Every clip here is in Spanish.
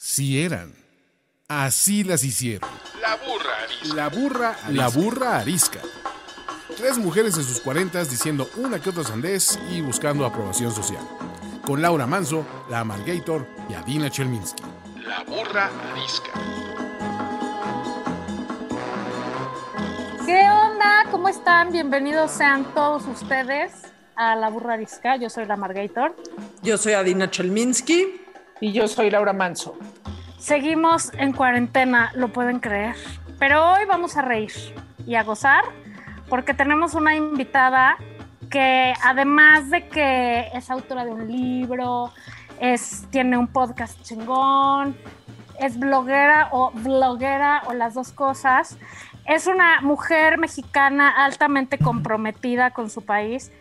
Sí eran. Así las hicieron. La burra arisca. La burra, la burra arisca. Tres mujeres en sus cuarentas diciendo una que otra sandez y buscando aprobación social. Con Laura Manso, la Amalgator y Adina Chelminsky. La burra arisca. ¿Qué onda? ¿Cómo están? Bienvenidos sean todos ustedes a La Burra Arisca. Yo soy la Margator. Yo soy Adina Chelminsky. Y yo soy Laura Manso. Seguimos en cuarentena, lo pueden creer. Pero hoy vamos a reír y a gozar porque tenemos una invitada que además de que es autora de un libro, es, tiene un podcast chingón, es bloguera o bloguera o las dos cosas. Es una mujer mexicana altamente comprometida con su país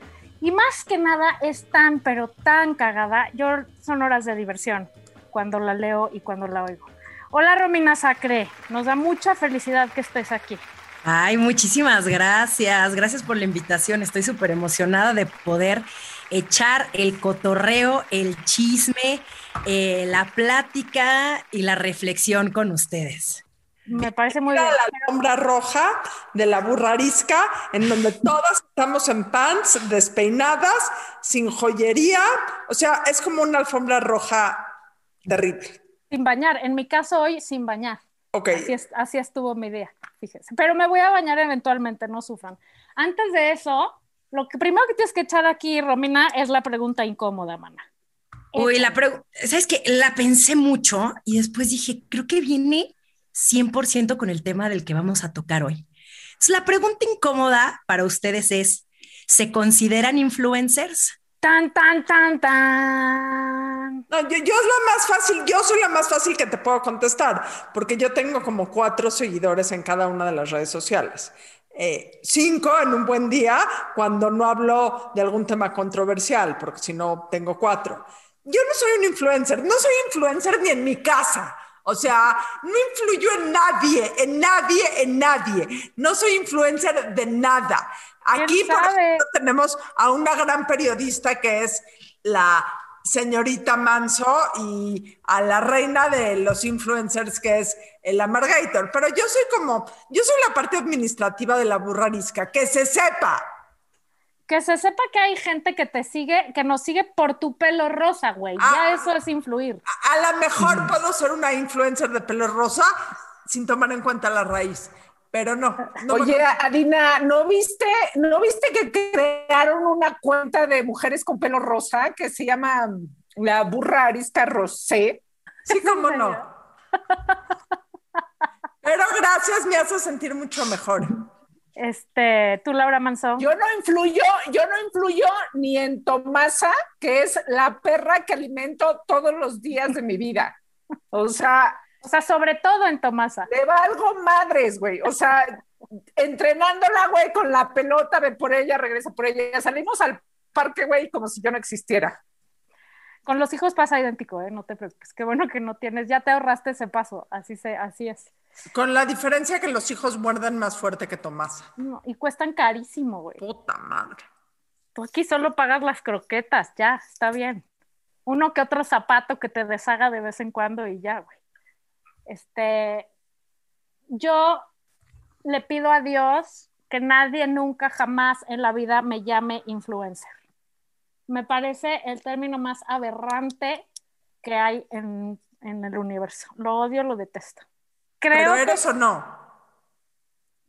y más que nada es tan, pero tan cagada. Yo son horas de diversión cuando la leo y cuando la oigo. Hola Romina Sacre, nos da mucha felicidad que estés aquí. Ay, muchísimas gracias. Gracias por la invitación. Estoy súper emocionada de poder echar el cotorreo, el chisme, eh, la plática y la reflexión con ustedes. Me parece muy bien. La alfombra roja de la burrarisca, en donde todas estamos en pants, despeinadas, sin joyería. O sea, es como una alfombra roja terrible. Sin bañar. En mi caso hoy, sin bañar. Ok. Así, es- así estuvo mi día, fíjese. Pero me voy a bañar eventualmente, no sufran. Antes de eso, lo que primero que tienes que echar aquí, Romina, es la pregunta incómoda, mana. Uy, la pregunta, ¿sabes qué? La pensé mucho y después dije, creo que viene 100% con el tema del que vamos a tocar hoy. Entonces, la pregunta incómoda para ustedes es, ¿se consideran influencers? Tan, tan, tan, tan. No, yo, yo es la más fácil, yo soy la más fácil que te puedo contestar, porque yo tengo como cuatro seguidores en cada una de las redes sociales. Eh, cinco en un buen día cuando no hablo de algún tema controversial, porque si no tengo cuatro. Yo no soy un influencer, no soy influencer ni en mi casa. O sea, no influyo en nadie, en nadie, en nadie. No soy influencer de nada. Aquí, ¿Quién por ejemplo, tenemos a una gran periodista que es la señorita Manso y a la reina de los influencers que es el Amargator. Pero yo soy como, yo soy la parte administrativa de la burrarisca, que se sepa. Que se sepa que hay gente que te sigue, que nos sigue por tu pelo rosa, güey. Ah. Ya eso es influir. A lo mejor puedo ser una influencer de pelo rosa sin tomar en cuenta la raíz, pero no. no me- Oye, Adina, ¿no viste, ¿no viste que crearon una cuenta de mujeres con pelo rosa que se llama La Burra Arisca Rosé? sí, cómo no. Pero gracias, me hace sentir mucho mejor. Este, tú, Laura Manso. Yo no influyo, yo no influyo ni en Tomasa, que es la perra que alimento todos los días de mi vida. O sea, O sea, sobre todo en Tomasa. le valgo madres, güey. O sea, entrenándola, güey, con la pelota, ve por ella, regresa por ella. Salimos al parque, güey, como si yo no existiera. Con los hijos pasa idéntico, ¿eh? No te preocupes. Qué bueno que no tienes, ya te ahorraste ese paso. Así, se, así es. Con la diferencia que los hijos muerden más fuerte que Tomasa. No, y cuestan carísimo, güey. Puta madre. Tú aquí solo pagas las croquetas, ya, está bien. Uno que otro zapato que te deshaga de vez en cuando y ya, güey. Este, yo le pido a Dios que nadie nunca jamás en la vida me llame influencer. Me parece el término más aberrante que hay en, en el universo. Lo odio, lo detesto. Creo ¿Pero que eres o no?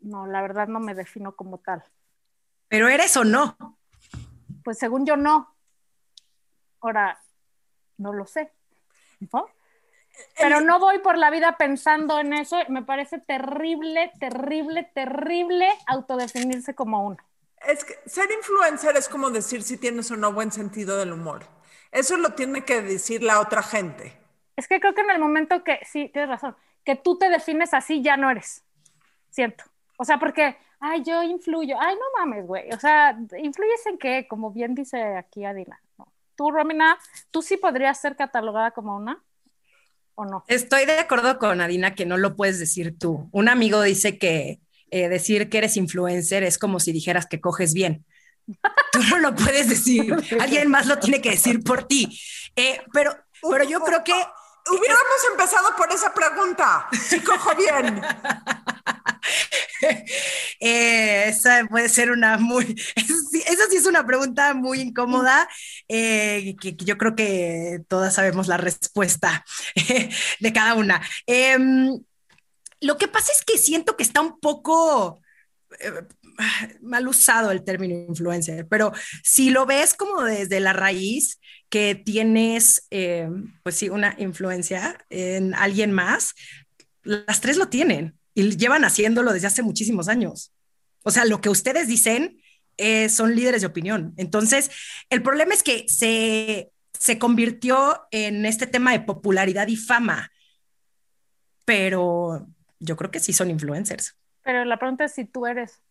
no, la verdad no me defino como tal. ¿Pero eres o no? Pues según yo no. Ahora, no lo sé. ¿no? Pero no voy por la vida pensando en eso. Me parece terrible, terrible, terrible autodefinirse como uno. Es que ser influencer es como decir si tienes o no buen sentido del humor. Eso lo tiene que decir la otra gente. Es que creo que en el momento que, sí, tienes razón, que tú te defines así, ya no eres. Siento. O sea, porque, ay, yo influyo. Ay, no mames, güey. O sea, ¿influyes en qué? Como bien dice aquí Adina. ¿no? Tú, Romina, ¿tú sí podrías ser catalogada como una? ¿O no? Estoy de acuerdo con Adina que no lo puedes decir tú. Un amigo dice que eh, decir que eres influencer es como si dijeras que coges bien. Tú no lo puedes decir. Alguien más lo tiene que decir por ti. Eh, pero, pero yo creo que Hubiéramos empezado por esa pregunta. Si cojo bien. Eh, esa puede ser una muy, esa sí es una pregunta muy incómoda, eh, que, que, yo creo que todas sabemos la respuesta de cada una. Eh, lo que pasa es que siento que está un poco eh, mal usado el término influencer, pero si lo ves como desde la raíz, que tienes, eh, pues sí, una influencia en alguien más, las tres lo tienen y llevan haciéndolo desde hace muchísimos años. O sea, lo que ustedes dicen eh, son líderes de opinión. Entonces, el problema es que se, se convirtió en este tema de popularidad y fama, pero yo creo que sí son influencers. Pero la pregunta es si tú eres.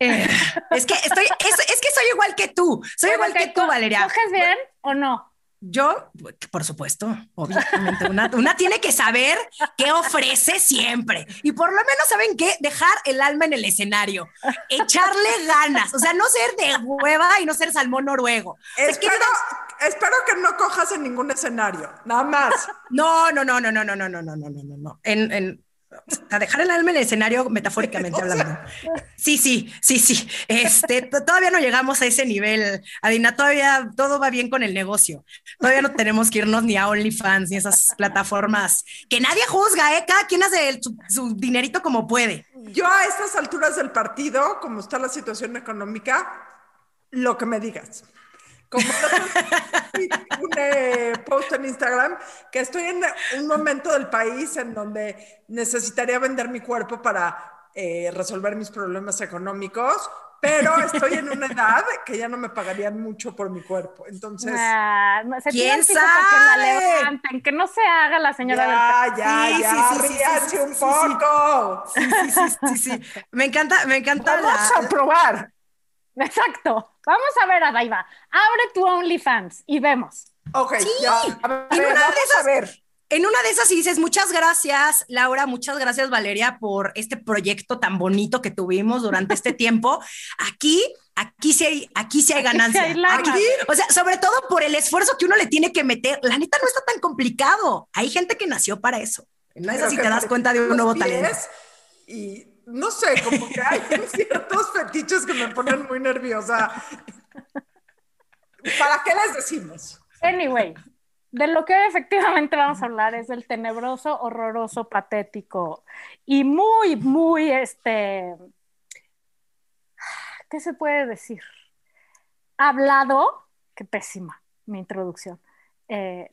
Eh, es que estoy, es, es, que soy igual que tú, soy igual que tú, Valeria. ¿Coges bien o no? Yo, por supuesto, obviamente, una, una, tiene que saber qué ofrece siempre. Y por lo menos, ¿saben qué? Dejar el alma en el escenario, echarle ganas, o sea, no ser de hueva y no ser salmón noruego. Espero, espero que no cojas en ningún escenario, nada más. No, no, no, no, no, no, no, no, no, no, no, no. En, en, a dejar el alma en el escenario metafóricamente hablando. Sí, sí, sí, sí. Este, todavía no llegamos a ese nivel, Adina, todavía todo va bien con el negocio. Todavía no tenemos que irnos ni a OnlyFans ni a esas plataformas que nadie juzga, ¿eh? Cada quien hace el, su, su, dinerito como puede. Yo a estas alturas del partido, como está la situación económica, lo que me digas. Como un eh, post en Instagram que estoy en un momento del país en donde necesitaría vender mi cuerpo para eh, resolver mis problemas económicos, pero estoy en una edad que ya no me pagarían mucho por mi cuerpo. Entonces, ah, se ¿quién sabe? Que, la levanten, que no se haga la señora ya, del Ya, sí, ya, sí, sí, sí, un poco. Sí, sí, sí, sí, sí, Me encanta, me encanta. Vamos la... a probar. Exacto. Vamos a ver, Adaiva. Abre tu OnlyFans y vemos. Ok, sí. ya. A ver, en, una de esas, a ver. en una de esas, y dices, muchas gracias, Laura, muchas gracias, Valeria, por este proyecto tan bonito que tuvimos durante este tiempo. Aquí, aquí sí hay, aquí sí hay ganancia. Aquí, aquí, o sea, sobre todo por el esfuerzo que uno le tiene que meter. La neta no está tan complicado. Hay gente que nació para eso. No es así te das cuenta de un nuevo talento. Y no sé, como que hay ciertos fetiches que me ponen muy nerviosa. ¿Para qué les decimos? Anyway, de lo que efectivamente vamos a hablar es del tenebroso, horroroso, patético y muy, muy, este, ¿qué se puede decir? Hablado, qué pésima mi introducción, eh,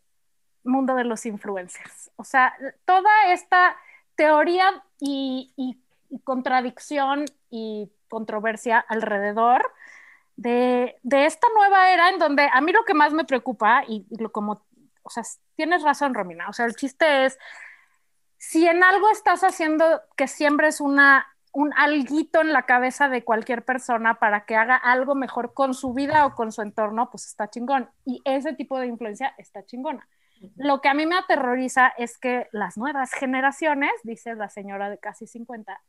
mundo de los influencers. O sea, toda esta teoría y, contradicción y controversia alrededor de, de, esta nueva era en donde a mí lo que más me preocupa, y, y, lo como, o sea, tienes razón, Romina, o sea, el chiste es, si en algo estás haciendo que siembres una, un alguito en la cabeza de cualquier persona para que haga algo mejor con su vida o con su entorno, pues está chingón. Y ese tipo de influencia está chingona. Lo que a mí me aterroriza es que las nuevas generaciones, dice la señora de casi 50,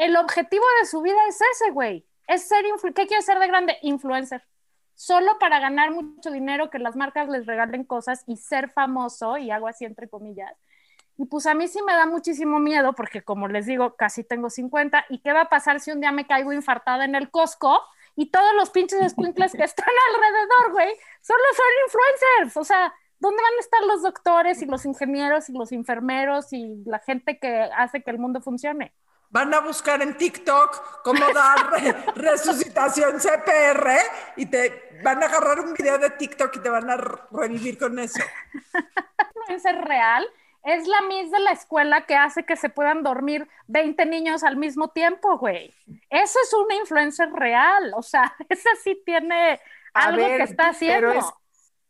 el objetivo de su vida es ese, güey. Es ser, ¿qué quiere ser de grande? Influencer. Solo para ganar mucho dinero, que las marcas les regalen cosas y ser famoso, y hago así entre comillas. Y pues a mí sí me da muchísimo miedo, porque como les digo, casi tengo 50, ¿y qué va a pasar si un día me caigo infartada en el Costco y todos los pinches squinkles que están alrededor, güey, solo son influencers? O sea, ¿dónde van a estar los doctores y los ingenieros y los enfermeros y la gente que hace que el mundo funcione? Van a buscar en TikTok cómo dar resucitación CPR y te van a agarrar un video de TikTok y te van a revivir con eso. Es real. Es la Miss de la escuela que hace que se puedan dormir 20 niños al mismo tiempo, güey. Eso es una influencer real. O sea, esa sí tiene algo ver, que está haciendo. Es,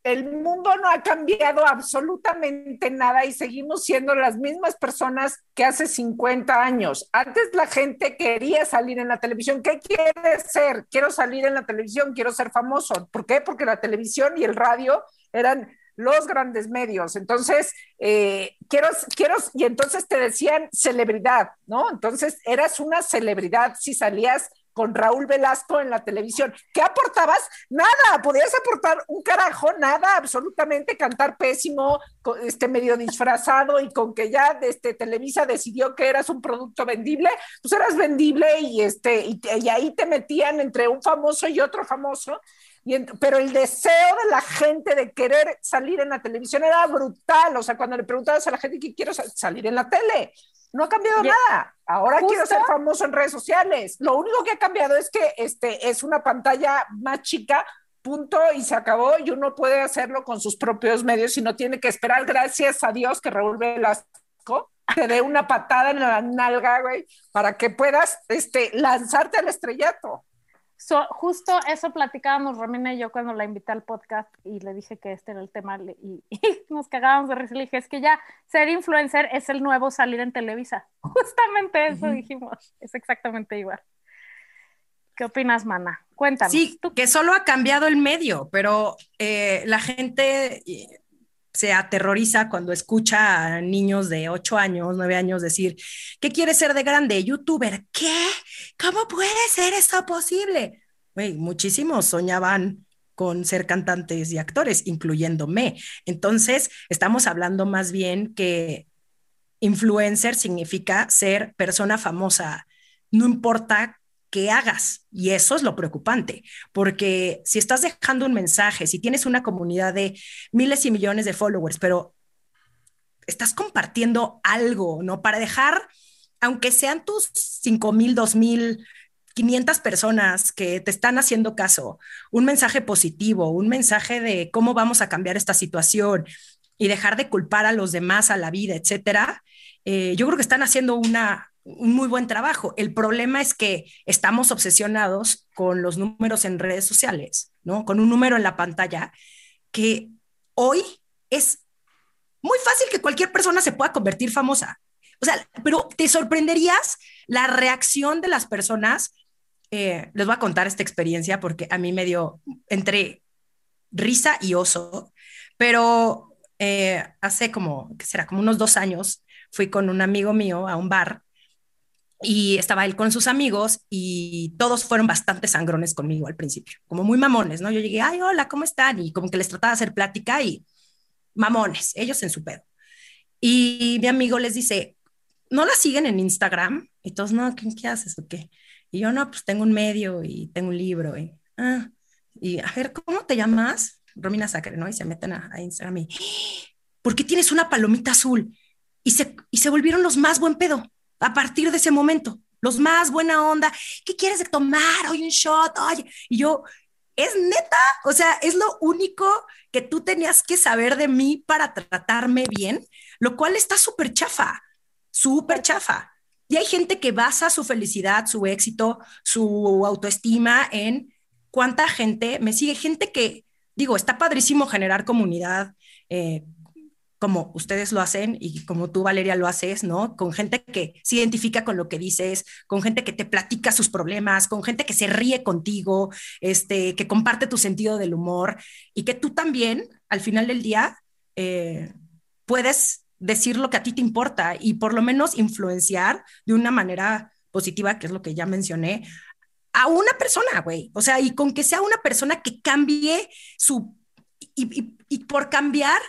el mundo no ha cambiado absolutamente nada y seguimos siendo las mismas personas que hace 50 años. Antes la gente quería salir en la televisión. ¿Qué quiere ser? Quiero salir en la televisión, quiero ser famoso. ¿Por qué? Porque la televisión y el radio eran los grandes medios. Entonces, eh, quiero, quiero, y entonces te decían celebridad, ¿no? Entonces eras una celebridad si salías con Raúl Velasco en la televisión. ¿Qué aportabas? Nada, podías aportar un carajo, nada, absolutamente, cantar pésimo, este medio disfrazado y con que ya este, Televisa decidió que eras un producto vendible, pues eras vendible y, este, y ahí te metían entre un famoso y otro famoso pero el deseo de la gente de querer salir en la televisión era brutal. O sea, cuando le preguntabas a la gente que quiero salir en la tele, no ha cambiado nada. Ahora quiero ser famoso en redes sociales. Lo único que ha cambiado es que este, es una pantalla más chica, punto, y se acabó. Y uno puede hacerlo con sus propios medios y no tiene que esperar, gracias a Dios, que Raúl Velasco te dé una patada en la nalga, güey, para que puedas este, lanzarte al estrellato justo eso platicábamos Romina y yo cuando la invité al podcast y le dije que este era el tema y, nos cagábamos de risa. Le dije, es que ya ser influencer es el nuevo salir en Televisa. Justamente eso dijimos, es exactamente igual. ¿Qué opinas, Mana? Cuéntanos. Sí, que solo ha cambiado el medio, pero eh, la gente se aterroriza cuando escucha a niños de 8 años, 9 años decir, ¿qué quiere ser de grande? ¿Youtuber? ¿Qué? ¿Cómo puede ser eso posible? muchísimos soñaban con ser cantantes y actores, incluyéndome. Entonces, estamos hablando más bien que influencer significa ser persona famosa. No importa que hagas. Y eso es lo preocupante, porque si estás dejando un mensaje, si tienes una comunidad de miles y millones de followers, pero estás compartiendo algo, ¿no? Para dejar, aunque sean tus 5 mil, 2 mil, 500 personas que te están haciendo caso, un mensaje positivo, un mensaje de cómo vamos a cambiar esta situación y dejar de culpar a los demás, a la vida, etcétera, eh, yo creo que están haciendo una, un muy buen trabajo. El problema es que estamos obsesionados con los números en redes sociales, ¿no? Con un número en la pantalla que hoy es muy fácil que cualquier persona se pueda convertir famosa. O sea, pero te sorprenderías la reacción de las personas. Eh, les voy a contar esta experiencia porque a mí me dio entre risa y oso, pero eh, hace como, ¿qué será? Como unos dos años fui con un amigo mío a un bar y estaba él con sus amigos y todos fueron bastante sangrones conmigo al principio, como muy mamones, ¿no? Yo llegué, ay, hola, ¿cómo están? Y como que les trataba de hacer plática y mamones, ellos en su pedo. Y mi amigo les dice, ¿no la siguen en Instagram? Y todos, no, ¿qué, qué haces o qué? Y yo, no, pues tengo un medio y tengo un libro. Y, ah, y a ver, ¿cómo te llamas? Romina Sacre, ¿no? Y se meten a, Instagram y, ¿por qué tienes una palomita azul? Y se, y se volvieron los más buen pedo a partir de ese momento. Los más buena onda, ¿qué quieres de tomar? Oye, un shot, oye. Y yo, es neta, o sea, es lo único que tú tenías que saber de mí para tratarme bien, lo cual está súper chafa, súper chafa. Y hay gente que basa su felicidad, su éxito, su autoestima en cuánta gente me sigue, gente que, digo, está padrísimo generar comunidad, eh, como ustedes lo hacen y como tú, Valeria, lo haces, ¿no? Con gente que se identifica con lo que dices, con gente que te platica sus problemas, con gente que se ríe contigo, este, que comparte tu sentido del humor y que tú también, al final del día, eh, puedes decir lo que a ti te importa y por lo menos influenciar de una manera positiva, que es lo que ya mencioné, a una persona, güey. O sea, y con que sea una persona que cambie su... y, y por cambiar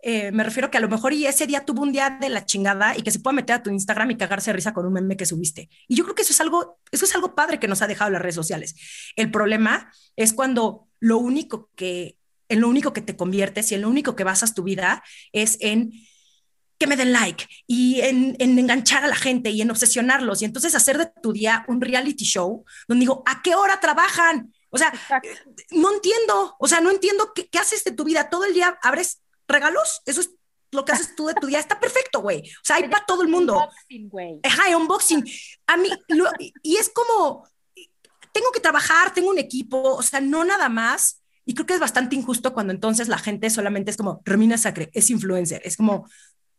eh, me refiero que a lo mejor y ese día tuvo un día de la chingada y que se pueda meter a tu Instagram y cagarse de risa con un meme que subiste. Y yo creo que eso es algo, eso es algo padre que nos ha dejado las redes sociales. El problema es cuando lo único que, en lo único que te conviertes y en lo único que basas tu vida es en que me den like y en, en, enganchar a la gente y en obsesionarlos y entonces hacer de tu día un reality show donde digo, ¿a qué hora trabajan? O sea, no entiendo, o sea, no entiendo qué, qué haces de tu vida. Todo el día abres regalos, eso es lo que haces tú de tu día, está perfecto, güey. O sea, hay para todo el mundo. Unboxing, güey. Ajá, unboxing. A mí, y es como, tengo que trabajar, tengo un equipo, o sea, no nada más. Y creo que es bastante injusto cuando entonces la gente solamente es como, Romina Sacre, es influencer. Es como,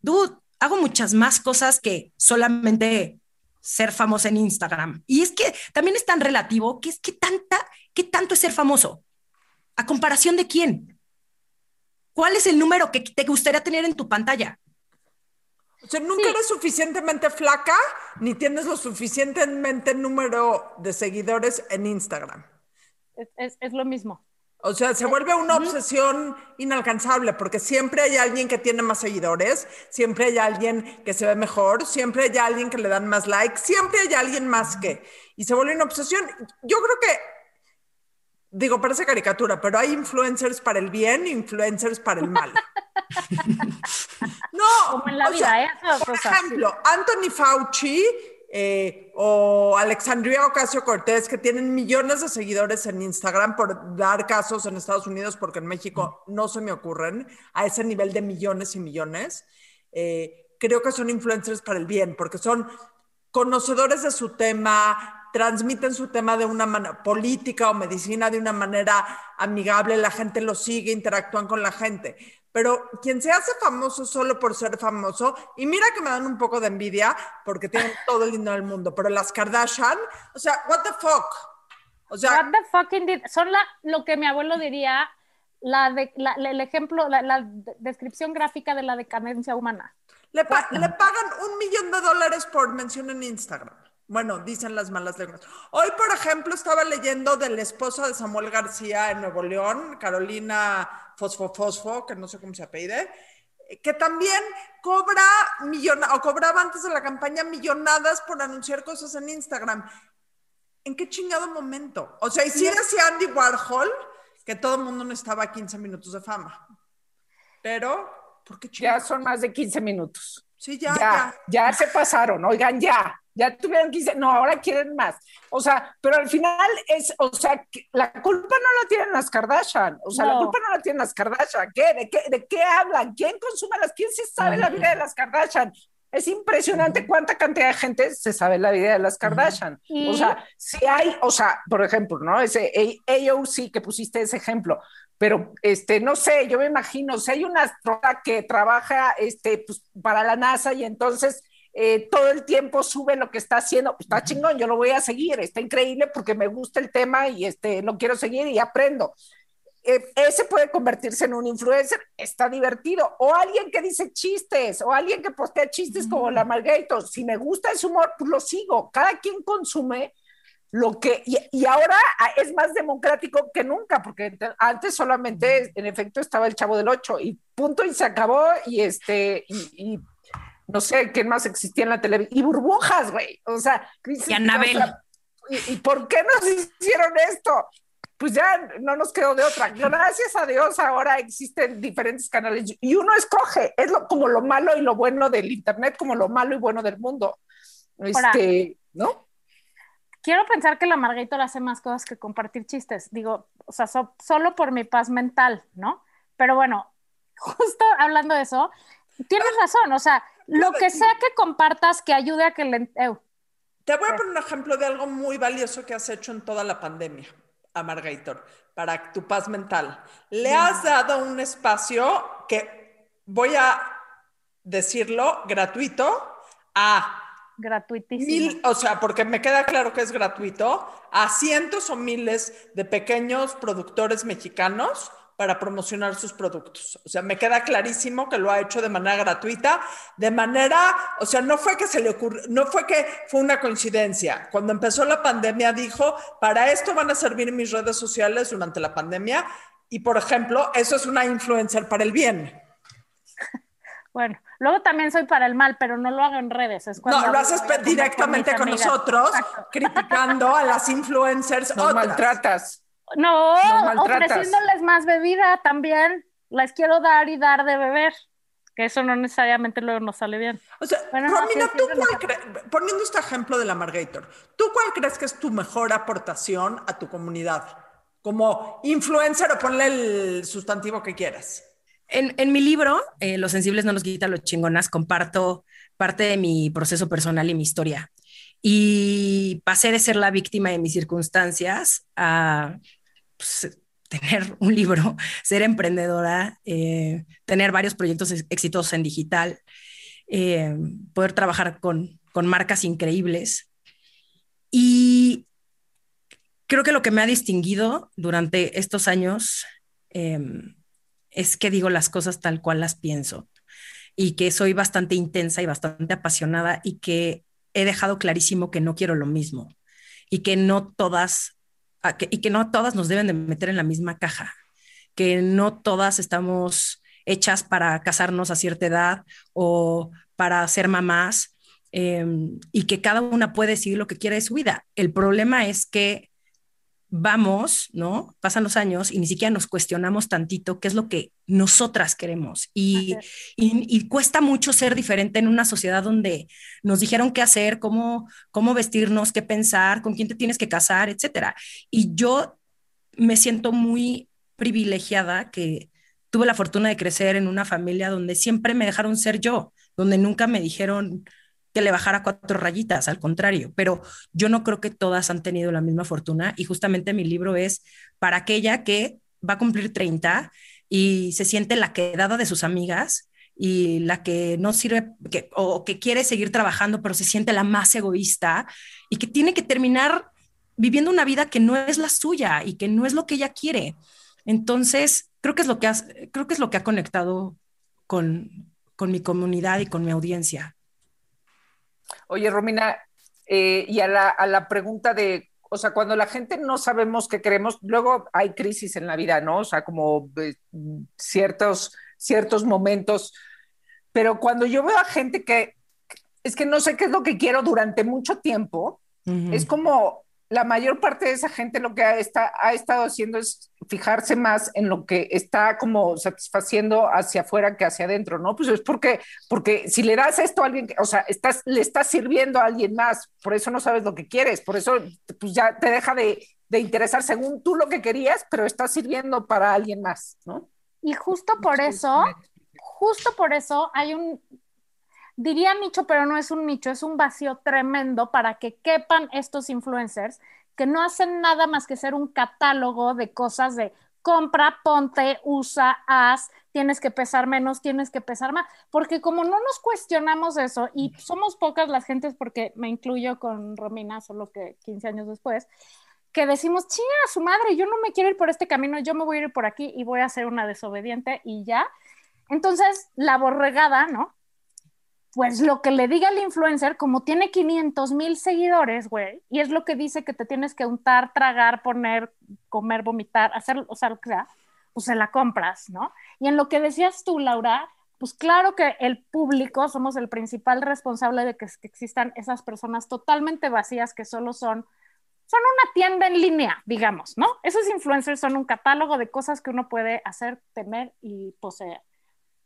dude, hago muchas más cosas que solamente ser famosa en Instagram. Y es que también es tan relativo que es que tanta, que tanto es ser famoso. ¿A comparación de quién? ¿Cuál es el número que te gustaría tener en tu pantalla? O sea, nunca Sí. eres suficientemente flaca ni tienes lo suficientemente número de seguidores en Instagram. Es, es- es lo mismo. O sea, se vuelve una obsesión inalcanzable porque siempre hay alguien que tiene más seguidores, siempre hay alguien que se ve mejor, siempre hay alguien que le dan más likes, siempre hay alguien más que. Y se vuelve una obsesión. Yo creo que, digo, parece caricatura, pero hay influencers para el bien influencers para el mal. no, Como en la o vida, sea, ¿eh? Por cosas. ejemplo, Anthony Fauci eh, o Alexandria Ocasio Cortés, que tienen millones de seguidores en Instagram por dar casos en Estados Unidos, porque en México no se me ocurren a ese nivel de millones y millones. eh, creo que son influencers para el bien, porque son conocedores de su tema, transmiten su tema de una manera política o medicina de una manera amigable, la gente lo sigue, interactúan con la gente. Pero quien se hace famoso solo por ser famoso, y mira que me dan un poco de envidia porque tienen todo el dinero del mundo, pero las Kardashian, o sea, what the fuck? O sea, What the fucking did- Son la, lo que mi abuelo diría, la de, la- la- el ejemplo, la, la de- descripción gráfica de la decadencia humana. Le, pa- le pagan un millón de dólares por mención en Instagram. Bueno, dicen las malas lenguas. Hoy, por ejemplo, estaba leyendo de la esposa de Samuel García en Nuevo León, Carolina Fosfo Fosfo, que no sé cómo se apellide, que también cobra millon o cobraba antes de la campaña millonadas por anunciar cosas en Instagram. ¿En qué chingado momento? O sea, y sí decía Andy Warhol que todo el mundo necesitaba 15 minutos de fama. Pero, ¿por qué Ya chingado? son más de 15 minutos. Sí, ya, ya, ya. ya, se pasaron, oigan, ya, ya tuvieron 15, no, ahora quieren más. O sea, pero al final es, o sea, la culpa no la tienen las Kardashian, o sea, la No. culpa no la tienen las Kardashian. ¿Qué? ¿De qué, de qué hablan? ¿Quién consume las? ¿Quién se sabe la vida de las Kardashian? Es impresionante cuánta cantidad de gente se sabe la vida de las Kardashian. Y- O sea, si hay, o sea, por ejemplo, ¿no? Ese AOC que pusiste ese ejemplo, pero este, no sé, yo me imagino, si hay una astronauta que trabaja este, pues, para la NASA y entonces eh, todo el tiempo sube lo que está haciendo, pues, está chingón, yo lo voy a seguir, está increíble porque me gusta el tema y este, lo quiero seguir y aprendo. Eh, ese puede convertirse en un influencer, está divertido. O alguien que dice chistes, o alguien que postea chistes como la Margator. Si me gusta ese humor, pues lo sigo. Cada quien consume lo que. Y, y ahora ah, es más democrático que nunca, porque antes solamente, en efecto, estaba el chavo del 8 y punto, y se acabó. Y este. Y, y no sé quién más existía en la televisión. Y burbujas, güey. O sea, Y Anabel. o sea, ¿y, ¿Y por qué nos hicieron esto? Pues ya no nos quedó de otra. Gracias a Dios ahora existen diferentes canales y uno escoge. Es lo, como lo malo y lo bueno del Internet, como lo malo y bueno del mundo. Este, ¿no? Quiero pensar que la Margator hace más cosas que compartir chistes. Digo, o sea, so- solo por mi paz mental, ¿no? Pero bueno, justo hablando de eso, tienes razón. O sea, lo que sea que compartas que ayude a que le. eu, Te voy a poner un ejemplo de algo muy valioso que has hecho en toda la pandemia, a Margator, para tu paz mental. Le has dado un espacio que voy a decirlo gratuito a gratuitísimo. mil, o sea, porque me queda claro que es gratuito, a cientos o miles de pequeños productores mexicanos para promocionar sus productos. O sea, me queda clarísimo que lo ha hecho de manera gratuita, de manera, o sea, no fue que se le ocurrió, no fue que fue una coincidencia. Cuando empezó la pandemia dijo, para esto van a servir mis redes sociales durante la pandemia y, por ejemplo, eso es una influencer para el bien. Bueno, luego también soy para el mal, pero no lo hago en redes. Es cuando No, lo haces directamente con nosotros, Exacto. criticando a las influencers Nos otras. maltratas. No, ofreciéndoles más bebida también. Les quiero dar y dar de beber. Que eso no necesariamente luego nos sale bien. O sea, Bueno, no, Romina, sí, sí, ¿tú cuál poniendo este ejemplo de la Margator, ¿tú cuál crees que es tu mejor aportación a tu comunidad? Como influencer o ponle el sustantivo que quieras. En, en mi libro, eh, Los sensibles no nos quitan los chingonas, comparto parte de mi proceso personal y mi historia. Y pasé de ser la víctima de mis circunstancias a pues, tener un libro, ser emprendedora, eh, tener varios proyectos ex- exitosos en digital, eh, poder trabajar con, con marcas increíbles. Y creo que lo que me ha distinguido durante estos años eh, es que digo las cosas tal cual las pienso. y que soy bastante intensa y bastante apasionada y que he dejado clarísimo que no quiero lo mismo y que no todas y que no todas nos deben de meter en la misma caja, que no todas estamos hechas para casarnos a cierta edad o para ser mamás em, y que cada una puede decidir lo que quiere de su vida. El problema es que vamos, ¿no? Pasan los años y ni siquiera nos cuestionamos tantito qué es lo que nosotras queremos. Y, y, cuesta mucho ser diferente en una sociedad donde nos dijeron qué hacer, cómo, cómo vestirnos, qué pensar, con quién te tienes que casar, etcétera. Y yo me siento muy privilegiada que tuve la fortuna de crecer en una familia donde siempre me dejaron ser yo, donde nunca me dijeron que le bajara cuatro rayitas, al contrario, pero yo no creo que todas han tenido la misma fortuna y justamente mi libro es para aquella que va a cumplir 30 y se siente la quedada de sus amigas y la que no sirve que, o que quiere seguir trabajando pero se siente la más egoísta y que tiene que terminar viviendo una vida que no es la suya y que no es lo que ella quiere. Entonces, creo que es lo que, creo que, es lo que ha conectado con, con mi comunidad y con mi audiencia. Oye, Romina, eh, y a la, a la pregunta de, o sea, cuando la gente no sabemos qué queremos, luego hay crisis en la vida, ¿no? O sea, como eh, ciertos, ciertos momentos, pero cuando yo veo a gente que es que no sé qué es lo que quiero durante mucho tiempo, es como la mayor parte de esa gente lo que ha, está, ha estado haciendo es fijarse más en lo que está como satisfaciendo hacia afuera que hacia adentro, ¿no? Pues es porque, porque si le das esto a alguien, o sea, estás, le estás sirviendo a alguien más, por eso no sabes lo que quieres, por eso pues ya te deja de, de interesar según tú lo que querías, pero estás sirviendo para alguien más, ¿no? Y justo por eso, justo por eso hay un, diría nicho, pero no es un nicho, es un vacío tremendo para que quepan estos influencers que no hacen nada más que ser un catálogo de cosas de compra, ponte, usa, haz, tienes que pesar menos, tienes que pesar más, porque como no nos cuestionamos eso y somos pocas las gentes, porque me incluyo con Romina, solo que 15 años después, que decimos, chinga a su madre, yo no me quiero ir por este camino, yo me voy a ir por aquí y voy a ser una desobediente y ya. Entonces, la borregada, ¿no? Pues lo que le diga el influencer, como tiene 500 mil seguidores, güey, y es lo que dice que te tienes que untar, tragar, poner, comer, vomitar, hacer, o sea, lo que sea, pues se la compras, ¿no? Y en lo que decías tú, Laura, pues claro que el público somos el principal responsable de que, existan esas personas totalmente vacías que solo son, son una tienda en línea, digamos, ¿no? Esos influencers son un catálogo de cosas que uno puede hacer, temer y poseer.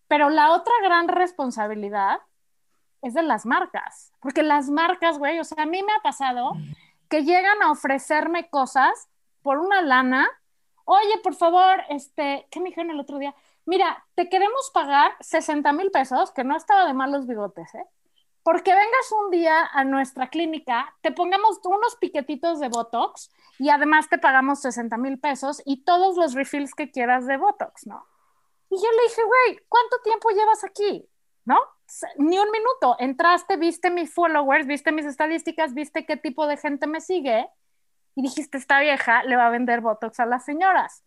Pero la otra gran responsabilidad es de las marcas, porque las marcas, güey, o sea, a mí me ha pasado que llegan a ofrecerme cosas por una lana. Oye, por favor, este, ¿qué me dijeron el otro día? Mira, te queremos pagar 60 mil pesos, que no estaba de mal los bigotes, ¿eh? Porque vengas un día a nuestra clínica, te pongamos unos piquetitos de Botox y además te pagamos 60 mil pesos y todos los refills que quieras de Botox, ¿no? Y yo le dije, güey, ¿cuánto tiempo llevas aquí? ¿No? ni un minuto. Entraste, viste mis followers, viste mis estadísticas, viste qué tipo de gente me sigue y dijiste, esta vieja le va a vender Botox a las señoras.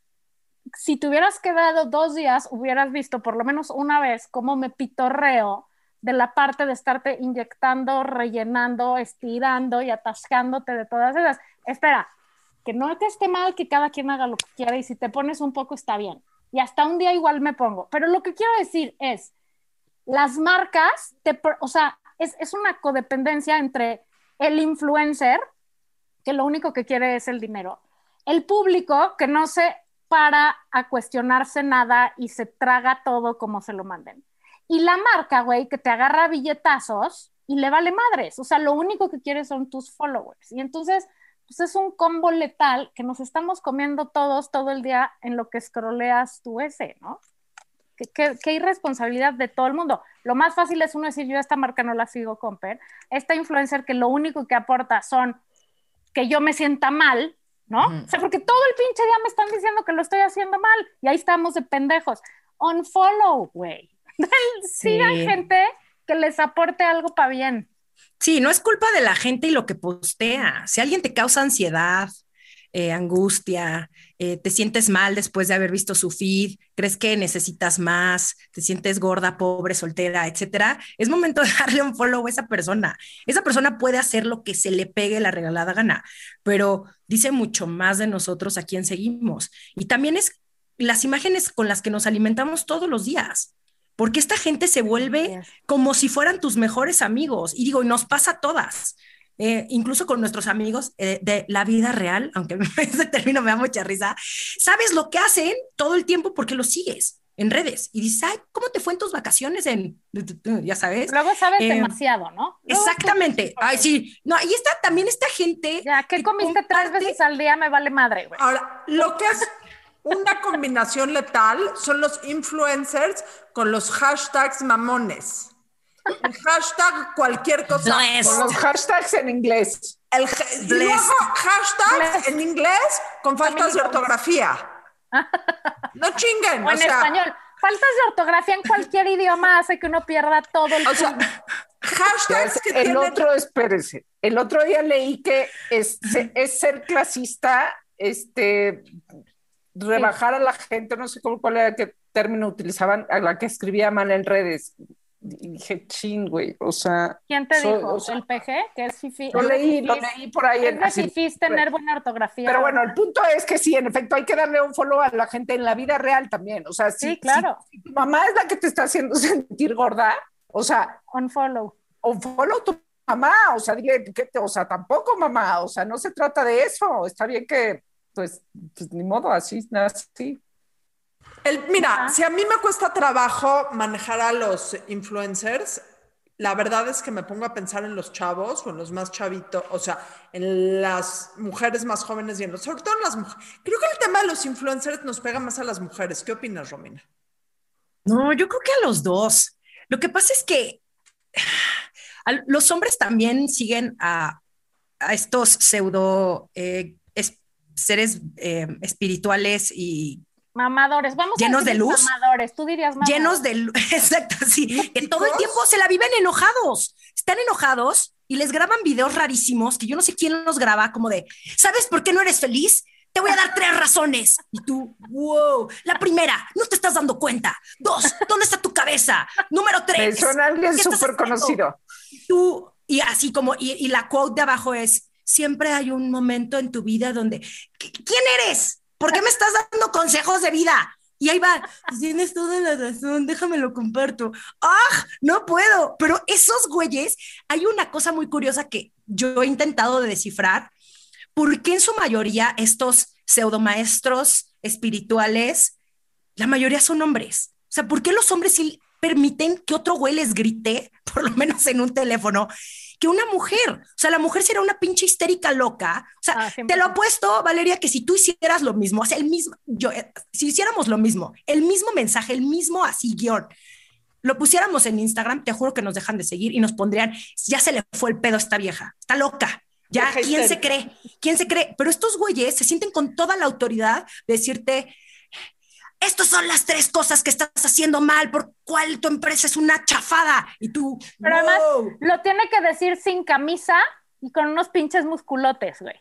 Si te hubieras quedado dos días, hubieras visto por lo menos una vez cómo me pitorreo de la parte de estarte inyectando, rellenando, estirando y atascándote de todas esas. Espera, que no te esté mal que cada quien haga lo que quiera y si te pones un poco está bien. Y hasta un día igual me pongo. Pero lo que quiero decir es, las marcas, te, o sea, es, una codependencia entre el influencer, que lo único que quiere es el dinero, el público, que no se para a cuestionarse nada y se traga todo como se lo manden. Y la marca, güey, que te agarra billetazos y le vale madres. O sea, lo único que quiere son tus followers. Y entonces, pues es un combo letal que nos estamos comiendo todos todo el día en lo que escroleas tu ese, ¿no? Qué, irresponsabilidad de todo el mundo. Lo más fácil es uno decir, yo a esta marca no la sigo, comper. Esta influencer que lo único que aporta son que yo me sienta mal, ¿no? O sea, porque todo el pinche día me están diciendo que lo estoy haciendo mal y ahí estamos de pendejos. Unfollow, güey. Sigan gente que les aporte algo para bien. Sí, no es culpa de la gente y lo que postea. Si alguien te causa ansiedad, eh, angustia, eh, te sientes mal después de haber visto su feed, crees que necesitas más, te sientes gorda, pobre, soltera, etcétera, es momento de darle un follow a esa persona. Esa persona puede hacer lo que se le pegue la regalada gana, pero dice mucho más de nosotros a quien seguimos. Y también es las imágenes con las que nos alimentamos todos los días porque esta gente se vuelve como si fueran tus mejores amigos. Y digo, nos pasa a todas. Eh, incluso con nuestros amigos eh, de la vida real, aunque ese término me da mucha risa, sabes lo que hacen todo el tiempo porque lo sigues en redes y dices, ay, ¿cómo te fue en tus vacaciones? En, ya sabes. Luego sabes Eh, demasiado, ¿no? Luego Exactamente. Ay, sí. No, y está también esta gente. Ya, ¿qué que comiste tres veces al día? Me vale madre, güey. Ahora, lo que es una combinación letal son los influencers con los hashtags mamones. El hashtag cualquier cosa. Es. Con los hashtags en inglés. El y luego hashtags Blessed. en inglés con faltas de ortografía. No chinguen. O O en sea, español. Faltas de ortografía en cualquier idioma hace que uno pierda todo el o sea, hashtags que El tienen otro, espérese, el otro día leí que es, se- es ser clasista, este, rebajar a la gente, no sé cómo, cuál era qué término utilizaban, a la que escribía mal en redes. Y dije, chin, güey, o sea, ¿Quién te dijo? o sea, ¿El PG? Que es fifi. lo leí, lo leí por ahí. Es en- de así. fifís tener buena ortografía. Pero bueno, el punto es que sí, en efecto, hay que darle un follow a la gente en la vida real también. O sea, si, Sí, claro. si- si tu mamá es la que te está haciendo sentir gorda, o sea, Unfollow. o follow tu mamá, o sea, dile, que te- o sea, tampoco mamá, o sea, no se trata de eso. Está bien que, pues, pues ni modo, así, así. El- mira, si a mí me cuesta trabajo manejar a los influencers, la verdad es que me pongo a pensar en los chavos o en los más chavitos, o sea, en las mujeres más jóvenes y en los, sobre todo en las mujeres. Creo que el tema de los influencers nos pega más a las mujeres. ¿Qué opinas, Romina? No, yo creo que a los dos. Lo que pasa es que los hombres también siguen a, a estos pseudo eh, es- seres eh, espirituales y Mamadores. Vamos ¿Llenos a de decir luz? Mamadores. Tú dirías mamadores. llenos de... lu- Exacto, sí, que todo el tiempo se la viven enojados. Están enojados y les graban videos rarísimos que yo no sé quién los graba, como de, ¿sabes por qué no eres feliz? Te voy a dar tres razones. Y tú, wow. La primera, no te estás dando cuenta. Dos, ¿dónde está tu cabeza? Número Me tres. suena alguien ¿qué estás súper conocido. tú, y así como, y, y la quote de abajo es, siempre hay un momento en tu vida donde, "¿Qui- ¿quién eres? ¿Por qué me estás dando consejos de vida? Y ahí va, tienes toda la razón, déjame lo comparto. ¡Ah! No puedo. Pero esos güeyes, hay una cosa muy curiosa que yo he intentado de descifrar. ¿Por qué en su mayoría estos pseudomaestros espirituales, la mayoría son hombres? O sea, ¿por qué los hombres sí permiten que otro güey les grite, por lo menos en un teléfono, que una mujer? O sea, la mujer será una pinche histérica loca. O sea, Ah, te 100%. lo apuesto, Valeria, que si tú hicieras lo mismo, o sea, el mismo, yo, eh, si hiciéramos lo mismo, el mismo mensaje, el mismo así guion, lo pusiéramos en Instagram, te juro que nos dejan de seguir y nos pondrían, ya se le fue el pedo a esta vieja, está loca. Ya, ¿quién se cree? ¿Quién se cree? Pero estos güeyes se sienten con toda la autoridad de decirte, estas son las tres cosas que estás haciendo mal, por cuál tu empresa es una chafada. Y tú, Pero además. Lo tiene que decir sin camisa y con unos pinches musculotes, güey.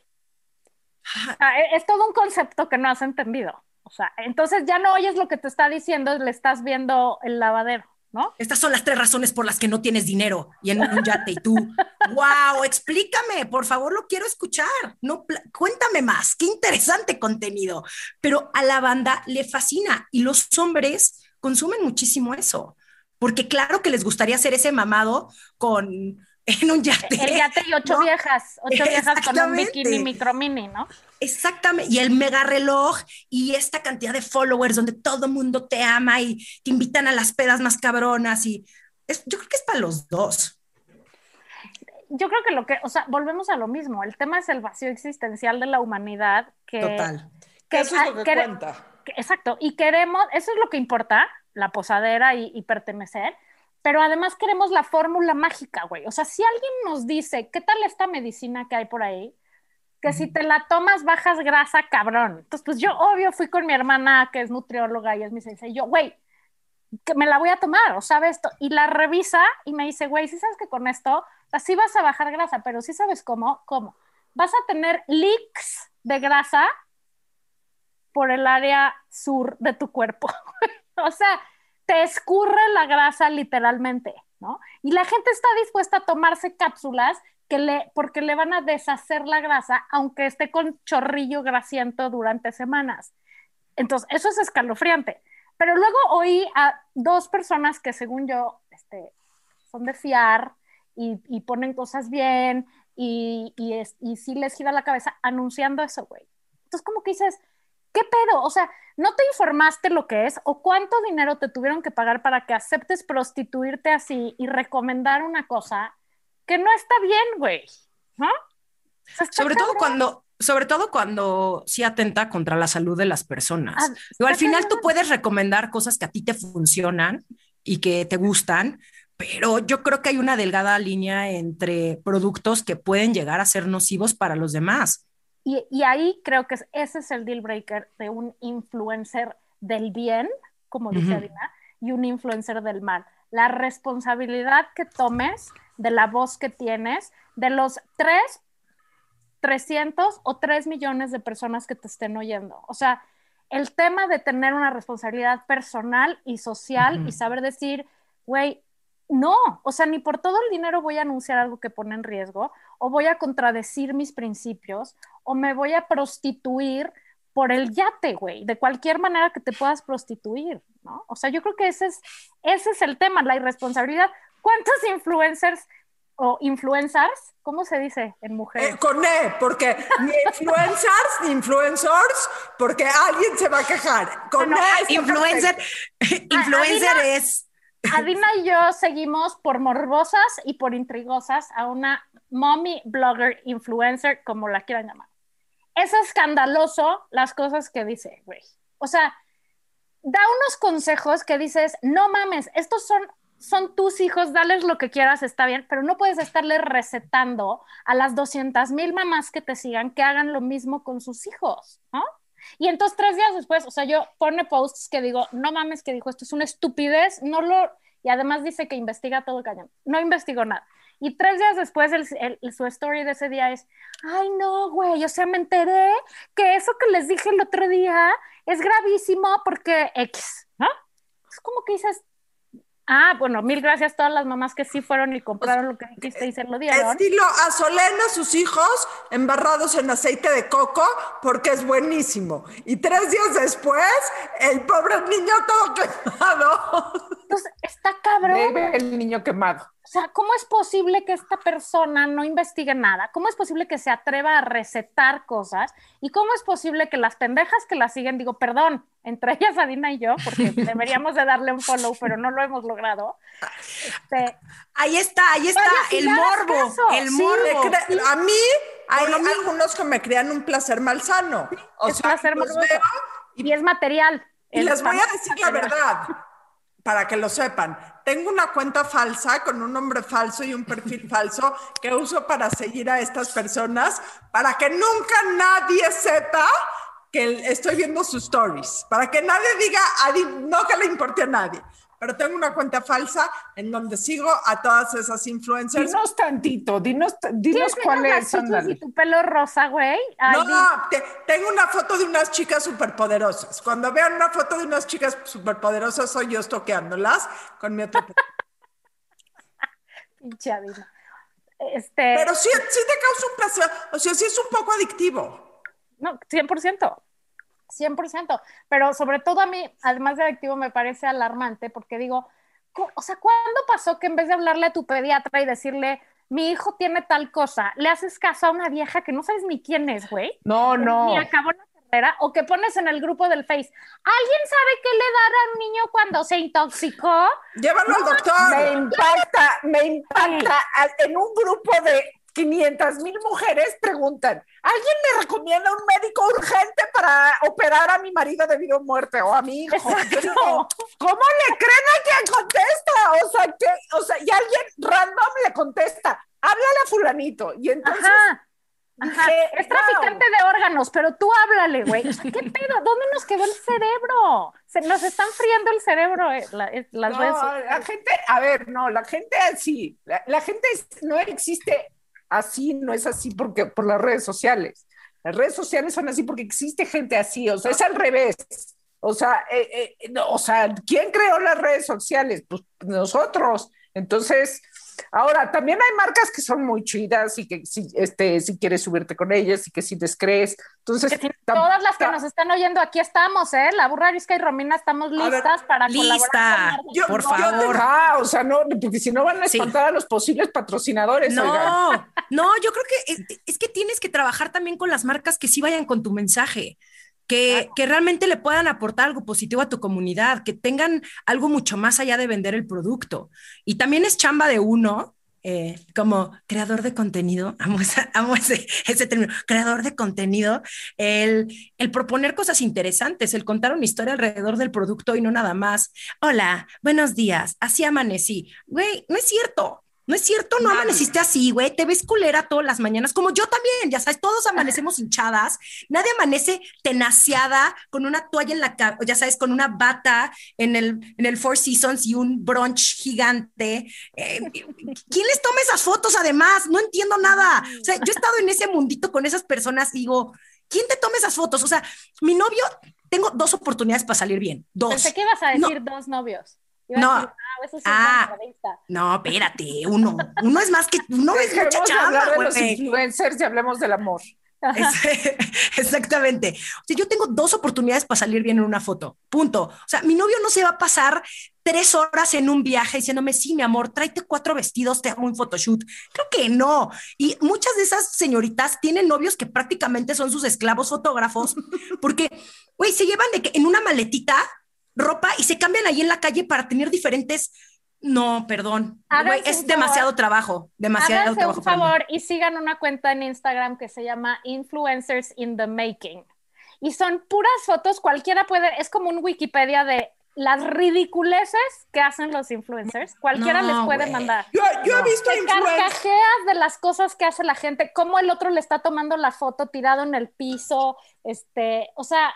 Ah, e- es todo un concepto que no has entendido. O sea, entonces ya no oyes lo que te está diciendo, le estás viendo el lavadero, ¿no? Estas son las tres razones por las que no tienes dinero y en un yate y tú, wow, explícame, por favor, lo quiero escuchar. No, cuéntame más, qué interesante contenido. Pero a la banda le fascina y los hombres consumen muchísimo eso, porque claro que les gustaría hacer ese mamado con en un yate. El yate y ocho ¿no? viejas, ocho viejas con un Exactamente. bikini micro mini, ¿no? Exactamente, y el mega reloj y esta cantidad de followers donde todo el mundo te ama y te invitan a las pedas más cabronas y es- yo creo que es para los dos. Yo creo que lo que, o sea, volvemos a lo mismo. El tema es el vacío existencial de la humanidad que, Total. que, Eso es lo que cuenta. que- exacto, y queremos, eso es lo que importa, la posadera y, y pertenecer, pero además queremos la fórmula mágica, güey. O sea, si alguien nos dice, ¿qué tal esta medicina que hay por ahí? Que si te la tomas bajas grasa, cabrón. Entonces, pues yo obvio fui con mi hermana que es nutrióloga y es mi sensei, yo, güey, que me la voy a tomar, o sabes esto, y la revisa y me dice, güey, si sabes que con esto, o sea, sí vas a bajar grasa, pero sí sabes cómo, cómo. Vas a tener leaks de grasa por el área sur de tu cuerpo. o sea, te escurre la grasa literalmente, ¿no? Y la gente está dispuesta a tomarse cápsulas que le, porque le van a deshacer la grasa, aunque esté con chorrillo grasiento durante semanas. Entonces, eso es escalofriante. Pero luego oí a dos personas que según yo este, son de fiar y, ponen cosas bien y, y, es, sí les gira la cabeza anunciando eso, güey. Entonces, como que dices, ¿qué pedo? O sea, ¿no te informaste lo que es o cuánto dinero te tuvieron que pagar para que aceptes prostituirte así y recomendar una cosa que no está bien, güey? Sobre todo cuando, sobre todo cuando sí atenta contra la salud de las personas. Ah, Digo, al final tú puedes recomendar cosas que a ti te funcionan y que te gustan, pero yo creo que hay una delgada línea entre productos que pueden llegar a ser nocivos para los demás. Y, y ahí creo que es- ese es el deal breaker de un influencer del bien, como dice Ujú. Adina, y un influencer del mal. La responsabilidad que tomes de la voz que tienes, de los tres, 300 o 3 millones de personas que te estén oyendo. O sea, el tema de tener una responsabilidad personal y social y saber decir, güey, no, o sea, ni por todo el dinero voy a anunciar algo que pone en riesgo, o voy a contradecir mis principios, o me voy a prostituir por el yate, güey, de cualquier manera que te puedas prostituir, ¿no? O sea, yo creo que ese es, ese es el tema, la irresponsabilidad. ¿Cuántos influencers o influencers, cómo se dice en mujeres? Eh, con E, porque ni influencers ni influencers, porque alguien se va a quejar. Con Bueno, E está Influencer, influencer Adina- es Adina y yo seguimos por morbosas y por intrigosas a una mommy blogger influencer, como la quieran llamar. Es escandaloso las cosas que dice, güey. O sea, da unos consejos que dices, no mames, estos son, son tus hijos, dales lo que quieras, está bien, pero no puedes estarle recetando a las 200 mil mamás que te sigan que hagan lo mismo con sus hijos, ¿no? Y entonces tres días después, o sea, yo pone posts que digo, no mames que dijo, esto es una estupidez, no lo, y además dice que investiga todo cañón, no investigó nada. Y tres días después el, el- su story de ese día es, ay no, güey, o sea, me enteré que eso que les dije el otro día es gravísimo porque X, ¿no? Es como que dices, ah, bueno, mil gracias a todas las mamás que sí fueron y compraron lo que dijiste y se lo dieron. Estilo Azolena, sus hijos embarrados en aceite de coco, porque es buenísimo. Y tres días después, el pobre niño todo quemado. Entonces, está cabrón. Bebe el niño quemado. O sea, ¿cómo es posible que esta persona no investigue nada? ¿Cómo es posible que se atreva a recetar cosas? ¿Y cómo es posible que las pendejas que la siguen, digo, perdón, entre ellas Adina y yo, porque deberíamos de darle un follow, pero no lo hemos logrado. Este, Ahí está, ahí está, el morbo, caso, el sí, morbo. Cre- A mí hay Por lo mismo. algunos que me crean un placer malsano. O es sea, placer los veo y es material. Y les voy a decir la verdad, para que lo sepan. Tengo una cuenta falsa con un nombre falso y un perfil falso que uso para seguir a estas personas, para que nunca nadie sepa que estoy viendo sus stories, para que nadie diga, "Adi, no que le importe a nadie. Pero tengo una cuenta falsa en donde sigo a todas esas influencers. Dinos tantito, dinos, dinos ¿Tienes cuál es, y tu pelo rosa, güey? Ay, No, te- tengo una foto de unas chicas superpoderosas. Cuando vean una foto de unas chicas superpoderosas, soy yo estoqueándolas con mi otro. pinche. Este, Pero sí, sí te causa un placer. O sea, sí es un poco adictivo. No, 100%. 100%. Pero sobre todo a mí, además de adictivo, me parece alarmante porque digo, o sea, ¿cuándo pasó que en vez de hablarle a tu pediatra y decirle, mi hijo tiene tal cosa, le haces caso a una vieja que no sabes ni quién es, güey? No, no. Ni acabó la carrera, o que pones en el grupo del Face, ¿alguien sabe qué le dará a un niño cuando se intoxicó? Llévalo al Me doctor. impacta, me impacta. En un grupo de 500 mil mujeres preguntan, ¿alguien me recomienda un médico urgente para operar a mi marido debido a muerte o a mi hijo? Digo, ¿Cómo le creen a quien contesta? O sea, que, o sea, y alguien random le contesta, háblale a fulanito. Y entonces Ajá. Ajá. dije, Es traficante de órganos, pero tú háblale, güey. O sea, ¿qué pedo? ¿Dónde nos quedó el cerebro? Se nos están friendo el cerebro eh, la- eh, las No, redes. la gente, a ver, no, la gente así, la, la gente no existe así, no es así porque por las redes sociales. Las redes sociales son así porque existe gente así, o sea, es al revés. O sea, eh, eh, o sea, ¿quién creó las redes sociales? Pues nosotros. Entonces, Ahora, también hay marcas que son muy chidas y que si, este, si quieres subirte con ellas y que si descrees. Entonces, Que si todas las que nos están oyendo aquí estamos, ¿eh? La burra Arisca y Romina estamos listas para Lista, colaborar. con Yo- por yo favor. te- ah, o sea, no, porque si no van a Sí. espantar a los posibles patrocinadores. oigan. No, no, yo creo que es, es que tienes que trabajar también con las marcas que sí vayan con tu mensaje, que, que realmente le puedan aportar algo positivo a tu comunidad, que tengan algo mucho más allá de vender el producto. Y también es chamba de uno. eh, como creador de contenido, amo, esa- amo ese, ese término, creador de contenido, el, el proponer cosas interesantes, el contar una historia alrededor del producto y no nada más. Hola, buenos días, así amanecí. Güey, no es cierto. No es cierto, no Nadie. amaneciste así, güey. Te ves culera todas las mañanas, como yo también, ya sabes, todos amanecemos hinchadas. Nadie amanece tenaciada con una toalla en la cabeza, ya sabes, con una bata en el, en el Four Seasons y un brunch gigante. Eh, ¿Quién les toma esas fotos además? No entiendo nada. O sea, yo he estado en ese mundito con esas personas y digo, ¿quién te toma esas fotos? O sea, mi novio, tengo dos oportunidades para salir bien. Dos. Pensé que ibas a No. decir dos novios. Iba a No. decir, ah, eso sí es Ah. revista. No, espérate, uno. Uno es más que, uno es mucha chamba, de los influencers y hablemos del amor. Es- exactamente. O sea, yo tengo dos oportunidades para salir bien en una foto. Punto. O sea, mi novio no se va a pasar tres horas en un viaje diciéndome, sí, mi amor, tráete cuatro vestidos, te hago un photoshoot. Creo que no. Y muchas de esas señoritas tienen novios que prácticamente son sus esclavos fotógrafos, porque, güey, se llevan de que en una maletita ropa y se cambian ahí en la calle para tener diferentes. No, perdón. Es favor. demasiado trabajo. Demasiado Háganse trabajo. mí. favor y sigan una cuenta en Instagram que se llama Influencers in the Making. Y son puras fotos, cualquiera puede, es como un Wikipedia de las ridiculeces que hacen los influencers. Cualquiera No, les puede güey. mandar. Yo, yo he visto Te influencers. carcajeas de las cosas que hace la gente, cómo el otro le está tomando la foto tirado en el piso, este, o sea,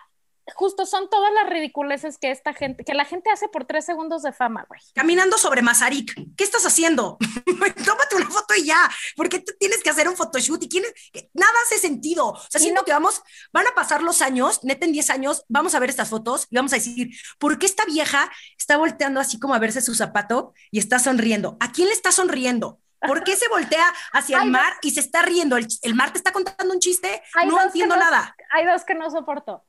justo son todas las ridiculeces que esta gente, que la gente hace por tres segundos de fama, güey. Caminando sobre Mazarik. ¿Qué estás haciendo? Tómate una foto y ya. ¿Por qué tú tienes que hacer un photoshoot? Y quién es- nada hace sentido. O sea, siento no- que vamos, van a pasar los años, neta en 10 años, vamos a ver estas fotos y vamos a decir, ¿por qué esta vieja está volteando así como a verse su zapato y está sonriendo? ¿A quién le está sonriendo? ¿Por qué se voltea hacia el mar y se está riendo? ¿El, el mar te está contando un chiste? Hay no entiendo no- nada. Hay dos que no soporto.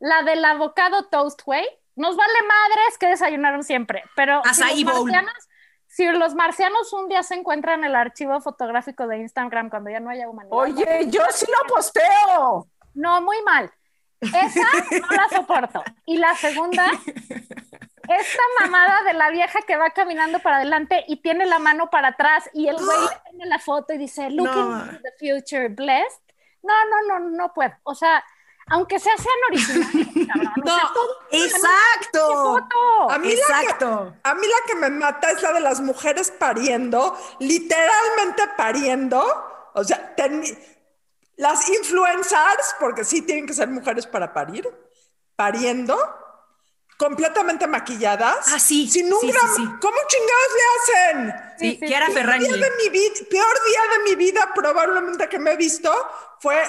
La del avocado toast, güey. Nos vale madres que desayunaron siempre, pero si los, bowl. marcianos, si los marcianos un día se encuentran el archivo fotográfico de Instagram cuando ya no haya humanidad. Oye, yo sí lo posteo. No, muy mal. Esa no la soporto. Y la segunda, esta mamada de la vieja que va caminando para adelante y tiene la mano para atrás y el güey pone la foto y dice, looking No. to the future, blessed. No, no, no, no puedo. O sea, aunque sea sean originales, cabrón. O sea, todo- Exacto. A mí, la que, Exacto. a mí la que me mata es la de las mujeres pariendo, literalmente pariendo. O sea, ten- las influencers, porque sí tienen que ser mujeres para parir, pariendo, completamente maquilladas. Ah, sí, Sin un sí, sí, gramo- sí. ¿Cómo chingados le hacen? Sí, Sí, sí, sí. Ferragni. día de mi vida, peor día de mi vida probablemente que me he visto fue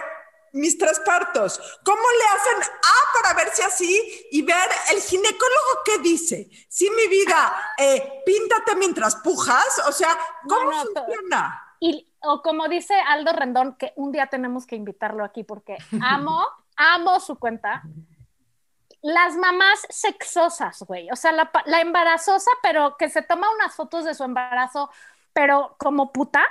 mis tres partos. ¿Cómo le hacen A para verse así y ver el ginecólogo qué dice? Sí, mi vida, eh, píntate mientras pujas. O sea, ¿cómo No, funciona? Y, o como dice Aldo Rendón, que un día tenemos que invitarlo aquí porque amo, amo su cuenta. Las mamás sexosas, güey. O sea, la, la embarazosa, pero que se toma unas fotos de su embarazo, pero como puta.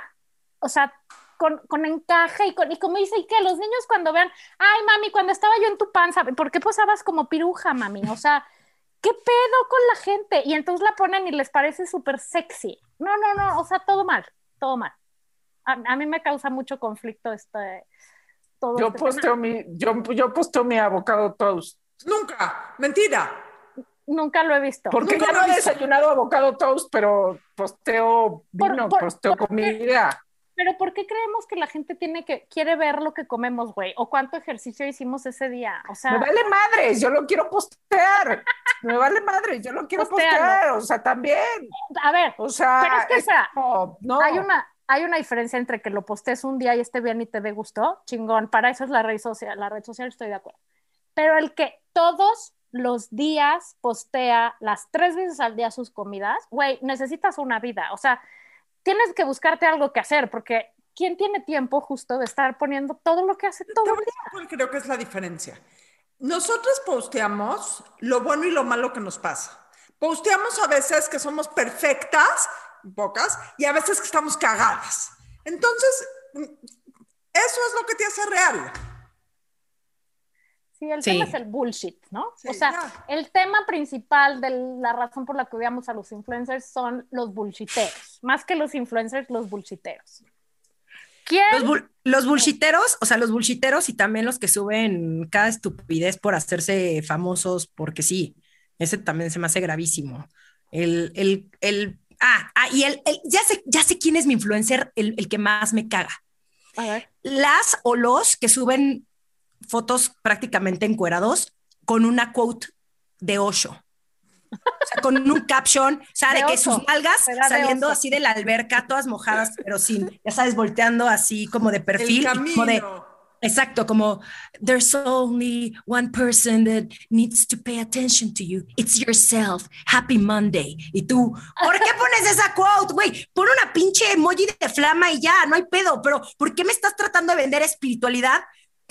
O sea, con, con encaje y, con, y como dice, y que los niños cuando vean, ay, mami, cuando estaba yo en tu panza, ¿por qué posabas como piruja, mami? O sea, ¿qué pedo con la gente? Y entonces la ponen y les parece súper sexy. No, no, no, o sea, todo mal, todo mal. A, a mí me causa mucho conflicto este, todo Yo este posteo tema. mi, yo, yo posteo mi avocado toast. Nunca, mentira. Nunca lo he visto. Porque Nunca ya no he desayunado avocado toast, pero posteo Por- vino, por- posteo por- comida. Pero ¿por qué creemos que la gente tiene que quiere ver lo que comemos, güey? O cuánto ejercicio hicimos ese día. O sea, Me vale madres, yo lo quiero postear. Me vale madres, yo lo quiero Postéalo. postear. O sea, también. a ver, O sea, Pero es que, o sea, como, no. hay una hay una diferencia entre que lo postes un día y esté bien y te dé gusto, chingón, para eso es la red social, la red social estoy de acuerdo. Pero el que todos los días postea las tres veces al día sus comidas, güey, necesitas una vida, o sea, tienes que buscarte algo que hacer, porque ¿quién tiene tiempo justo de estar poniendo todo lo que hace todo el día? ¿Cuál creo que es la diferencia? Nosotros posteamos lo bueno y lo malo que nos pasa. Posteamos a veces que somos perfectas, pocas, y a veces que estamos cagadas. Entonces, mm, eso es lo que te hace real. Sí, el Sí. tema es el bullshit, ¿no? Sí, o sea, el tema principal de la razón por la que odiamos a los influencers son los bullshiteros. Más que los influencers, los bullshiteros. ¿Quién? Los, bul- los bullshiteros, o sea, los bullshiteros y también los que suben cada estupidez por hacerse famosos, porque sí, ese también se me hace gravísimo. El, el, el, ah, ah, y el, el- ya sé, ya sé quién es mi influencer, el, el que más me caga. A ver. Las o los que suben fotos prácticamente encuerados con una quote de Osho. O sea, con un caption, o sea, de, De que oso, sus nalgas saliendo así de la alberca, todas mojadas, pero sin, ya sabes, volteando así como de perfil, como de, exacto, como there's only one person that needs to pay attention to you. It's yourself. Happy Monday. Y tú, ¿por qué pones esa quote, güey? Pon una pinche emoji de flama y ya, no hay pedo, pero ¿por qué me estás tratando de vender espiritualidad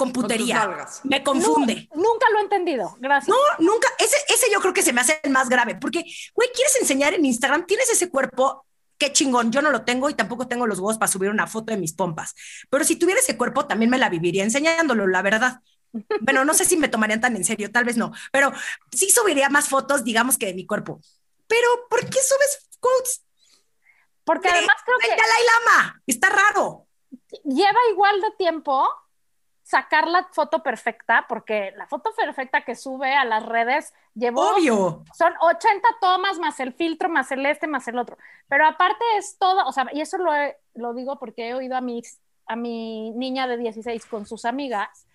con Con tus putería? nalgas. Me confunde. Nu- nunca lo he entendido. Gracias. No, nunca. Ese, ese yo creo que se me hace el más grave, porque, güey, quieres enseñar en Instagram, tienes ese cuerpo, qué chingón, yo no lo tengo y tampoco tengo los huevos para subir una foto de mis pompas. Pero si tuviera ese cuerpo, también me la viviría enseñándolo, la verdad. Bueno, no sé si me tomarían tan en serio, tal vez no, pero sí subiría más fotos, digamos que de mi cuerpo. Pero, ¿por qué subes quotes? Porque de- además creo que Dalai Lama, está raro. lleva igual de tiempo sacar la foto perfecta, porque la foto perfecta que sube a las redes llevó Obvio. son 80 tomas más el filtro, más el este, más el otro. Pero aparte es todo, o sea, y eso lo, he- lo digo porque he oído a mi, a mi niña de 16 con sus amigas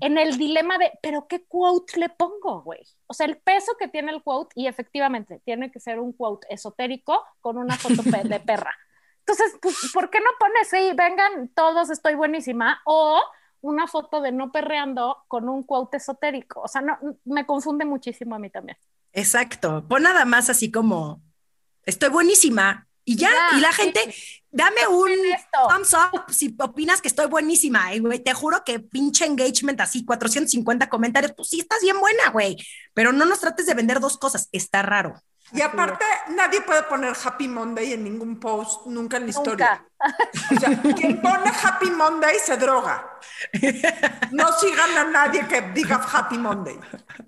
en el dilema de, pero ¿qué quote le pongo, güey? O sea, el peso que tiene el quote y efectivamente tiene que ser un quote esotérico con una foto de perra. Entonces, pues, ¿por qué no pones, sí, vengan todos, estoy buenísima? O una foto de no perreando con un quote esotérico. O sea, no, me confunde muchísimo a mí también. Exacto. Pon nada más así como, estoy buenísima. Y ya, Ya, y la sí. gente, dame un thumbs up si opinas que estoy buenísima. Y, güey, te juro que pinche engagement así, 450 comentarios, pues sí estás bien buena, güey. Pero no nos trates de vender dos cosas, está raro. Y aparte, nadie puede poner Happy Monday en ningún post, nunca en la historia. Nunca. O sea, quien pone Happy Monday se droga. No sigan a nadie que diga Happy Monday.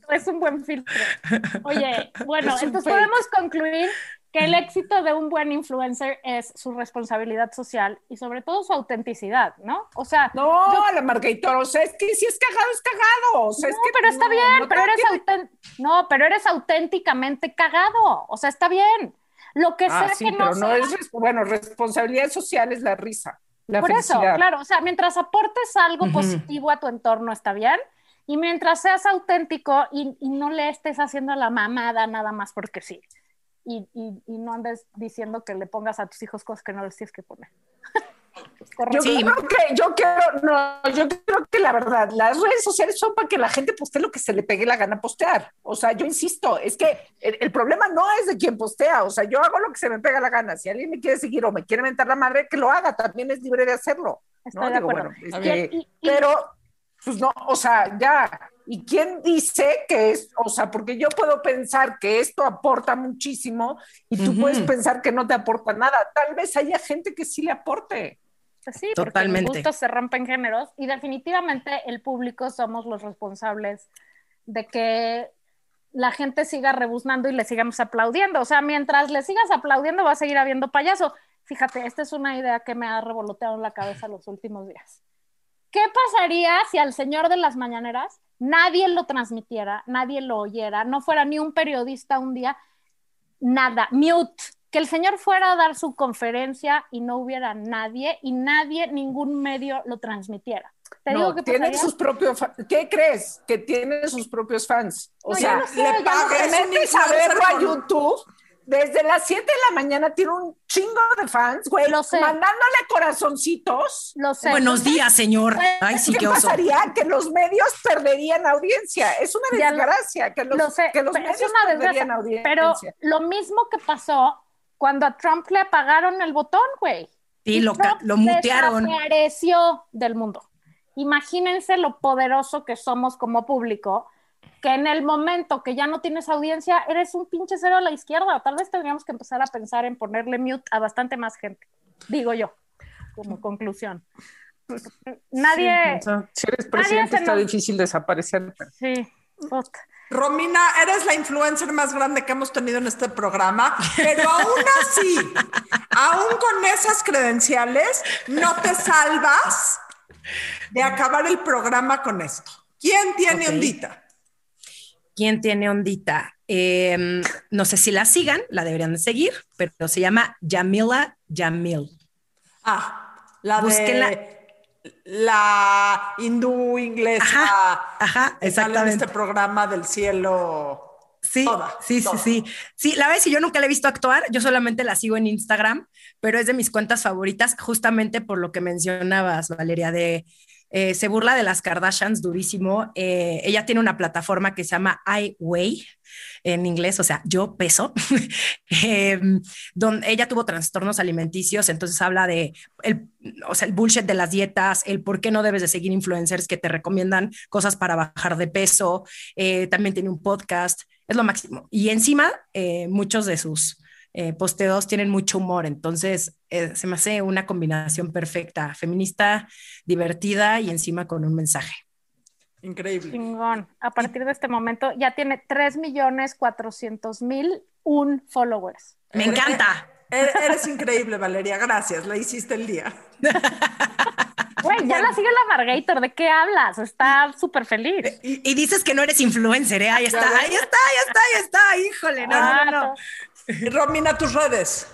Es un buen filtro. Oye, bueno, entonces fake. podemos concluir que el éxito de un buen influencer es su responsabilidad social y sobre todo su autenticidad, ¿no? O sea, No, la Margarita, o sea, es que si es cagado, es cagado. O sea, es no, que pero está no, bien, no pero eres no, pero eres auténticamente cagado, o sea, está bien. Lo que Ah, sea sí, que no pero no sea- es, bueno, responsabilidad social es la risa, la Por eso, claro, o sea, mientras aportes algo positivo a tu entorno está bien, y mientras seas auténtico y, y no le estés haciendo la mamada nada más porque sí, y, y- y no andes diciendo que le pongas a tus hijos cosas que no les tienes que poner. Yo. Sí. creo que, yo quiero, no, yo creo que la verdad, las redes sociales son para que la gente postee lo que se le pegue la gana postear. O sea, yo insisto, es que el, el problema no es de quien postea, o sea, yo hago lo que se me pega la gana. Si alguien me quiere seguir o me quiere mentar la madre, que lo haga, también es libre de hacerlo. ¿no? Digo, bueno, este, bien. Y- y- pero, pues no, o sea, ya. ¿Y quién dice que es, o sea, porque yo puedo pensar que esto aporta muchísimo y tú Ujú. puedes pensar que no te aporta nada? Tal vez haya gente que sí le aporte. Pues sí, porque Totalmente. los gustos se rompen géneros y definitivamente el público somos los responsables de que la gente siga rebuznando y le sigamos aplaudiendo. O sea, mientras le sigas aplaudiendo va a seguir habiendo payaso. Fíjate, esta es una idea que me ha revoloteado en la cabeza los últimos días. ¿Qué pasaría si al señor de las mañaneras nadie lo transmitiera, nadie lo oyera, no fuera ni un periodista un día, nada, mute? Que el señor fuera a dar su conferencia y no hubiera nadie y nadie, ningún medio lo transmitiera. Te digo No, que tienen pasaría. sus propios ¿Qué crees? Que tienen sus propios fans. O No, sea, sé, le ya lo paga- sé. te es un metes a YouTube desde las 7 de la mañana tiene un chingo de fans, güey, Lo sé. mandándole corazoncitos. Lo sé. Buenos días, señor. Ay, sí, ¿Qué qué oso. pasaría? Que los medios perderían audiencia. Es una Ya lo- desgracia que los, lo sé, que los pero es medios una perderían desgracia. audiencia. Pero lo mismo que pasó cuando a Trump le apagaron el botón, güey. Sí, Y lo, ca- Trump lo mutearon. Desapareció del mundo. Imagínense lo poderoso que somos como público, que en el momento que ya no tienes audiencia, eres un pinche cero a la izquierda. Tal vez tendríamos que empezar a pensar en ponerle mute a bastante más gente, digo yo, como conclusión. Nadie, O sea, si eres Nadie presidente está nos- difícil desaparecer. pero- sí, puta. Romina, eres la influencer más grande que hemos tenido en este programa, pero aún así, aún con esas credenciales, no te salvas de acabar el programa con esto. ¿Quién tiene Ok. ondita? ¿Quién tiene ondita? Eh, no sé si la sigan, la deberían de seguir, pero se llama Yamila Yamil. Ah, la Búsquenla. de la hindú inglesa. Ajá, ajá, sale en exactamente. este programa del cielo. Sí, Toda, sí, toda. sí, sí. Sí, la verdad es que yo nunca la he visto actuar, yo solamente la sigo en Instagram, pero es de mis cuentas favoritas justamente por lo que mencionabas, Valeria, de eh, se burla de las Kardashians durísimo. Eh, ella tiene una plataforma que se llama I Weigh en inglés, o sea, yo peso, eh, donde ella tuvo trastornos alimenticios, entonces habla de el, o sea, el bullshit de las dietas, el por qué no debes de seguir influencers que te recomiendan cosas para bajar de peso, eh, también tiene un podcast, es lo máximo. Y encima, muchos de sus eh, posteos tienen mucho humor, entonces eh, se me hace una combinación perfecta, feminista, divertida y encima con un mensaje. Increíble. Chingón. A partir de este momento ya tiene 3 millones 400 mil un followers. Me encanta. Eres, eres increíble, Valeria. Gracias. La hiciste el día. Güey, ya la sigue la Margator. ¿De qué hablas? Está súper feliz. Y, y dices que no eres influencer, ¿eh? Ahí está, ahí está, ahí está, ahí está, híjole, no, no, no, no. Romina, tus redes.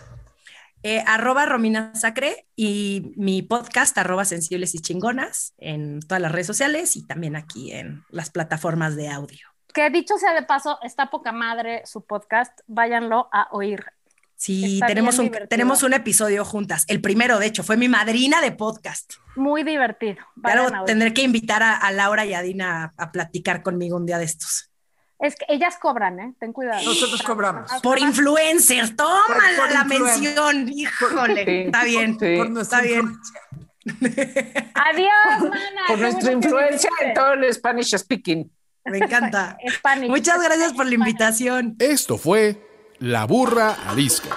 Eh, arroba Romina Sacre y mi podcast arroba Sensibles y Chingonas en todas las redes sociales y también aquí en las plataformas de audio. Que dicho sea de paso, está poca madre su podcast. Váyanlo a oír. Sí, Está tenemos un, tenemos un episodio juntas. El primero, de hecho, fue mi madrina de podcast. Muy divertido. Oír. tendré que invitar a, a Laura y a Dina a, a platicar conmigo un día de estos. Es que ellas cobran, ¿eh? Ten cuidado. Nosotros cobramos. Por influencer, tómala Por- por la influencer. mención. Híjole, Sí, está bien. sí. Por nuestra está bien. influencia. Adiós, mana. Por nuestra influencia en todo el Spanish speaking. Me encanta. Spanish. Muchas gracias por la invitación. Esto fue La Burra Arisca.